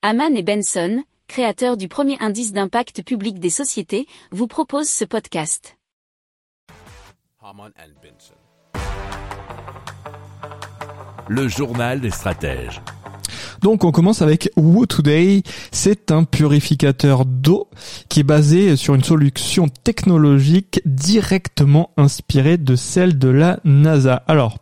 Haman et Benson, créateurs du premier indice d'impact public des sociétés, vous proposent ce podcast. Le journal des stratèges. Donc on commence avec Woo Today. C'est un purificateur d'eau qui est basé sur une solution technologique directement inspirée de celle de la NASA. Alors,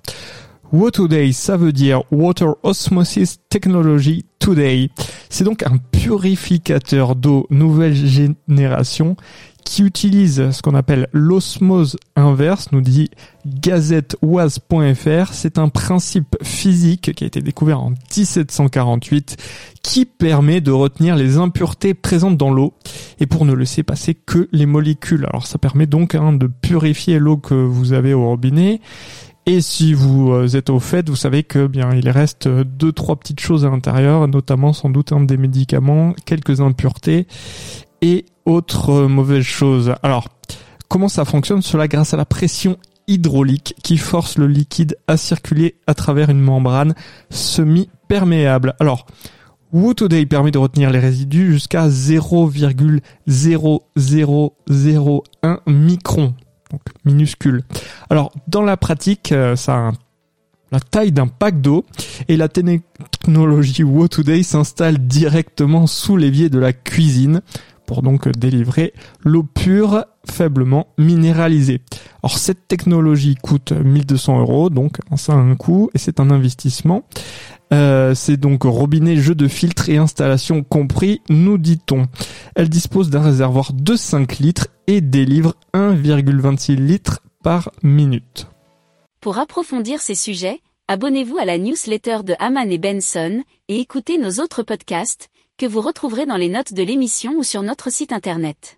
Today, ça veut dire Water Osmosis Technology Today. C'est donc un purificateur d'eau nouvelle génération qui utilise ce qu'on appelle l'osmose inverse, nous dit gazetteoise.fr. C'est un principe physique qui a été découvert en 1748 qui permet de retenir les impuretés présentes dans l'eau et pour ne laisser passer que les molécules. Alors ça permet donc hein, de purifier l'eau que vous avez au robinet et si vous euh, êtes au fait, vous savez que bien il reste deux trois petites choses à l'intérieur, notamment sans doute un des médicaments, quelques impuretés et autre mauvaise chose. Alors, comment ça fonctionne? Cela grâce à la pression hydraulique qui force le liquide à circuler à travers une membrane semi-perméable. Alors, Woo Today permet de retenir les résidus jusqu'à 0,0001 micron, donc minuscule. Alors, dans la pratique, euh, ça a la taille d'un pack d'eau et la technologie Woo Today s'installe directement sous l'évier de la cuisine pour donc délivrer l'eau pure faiblement minéralisée. Alors cette technologie coûte 1200 euros, donc ça a un coût et c'est un investissement. Euh, c'est donc robinet, jeu de filtre et installation compris, nous dit-on. Elle dispose d'un réservoir de 5 litres et délivre 1,26 litres par minute. Pour approfondir ces sujets, abonnez-vous à la newsletter de Haman et Benson et écoutez nos autres podcasts que vous retrouverez dans les notes de l'émission ou sur notre site internet.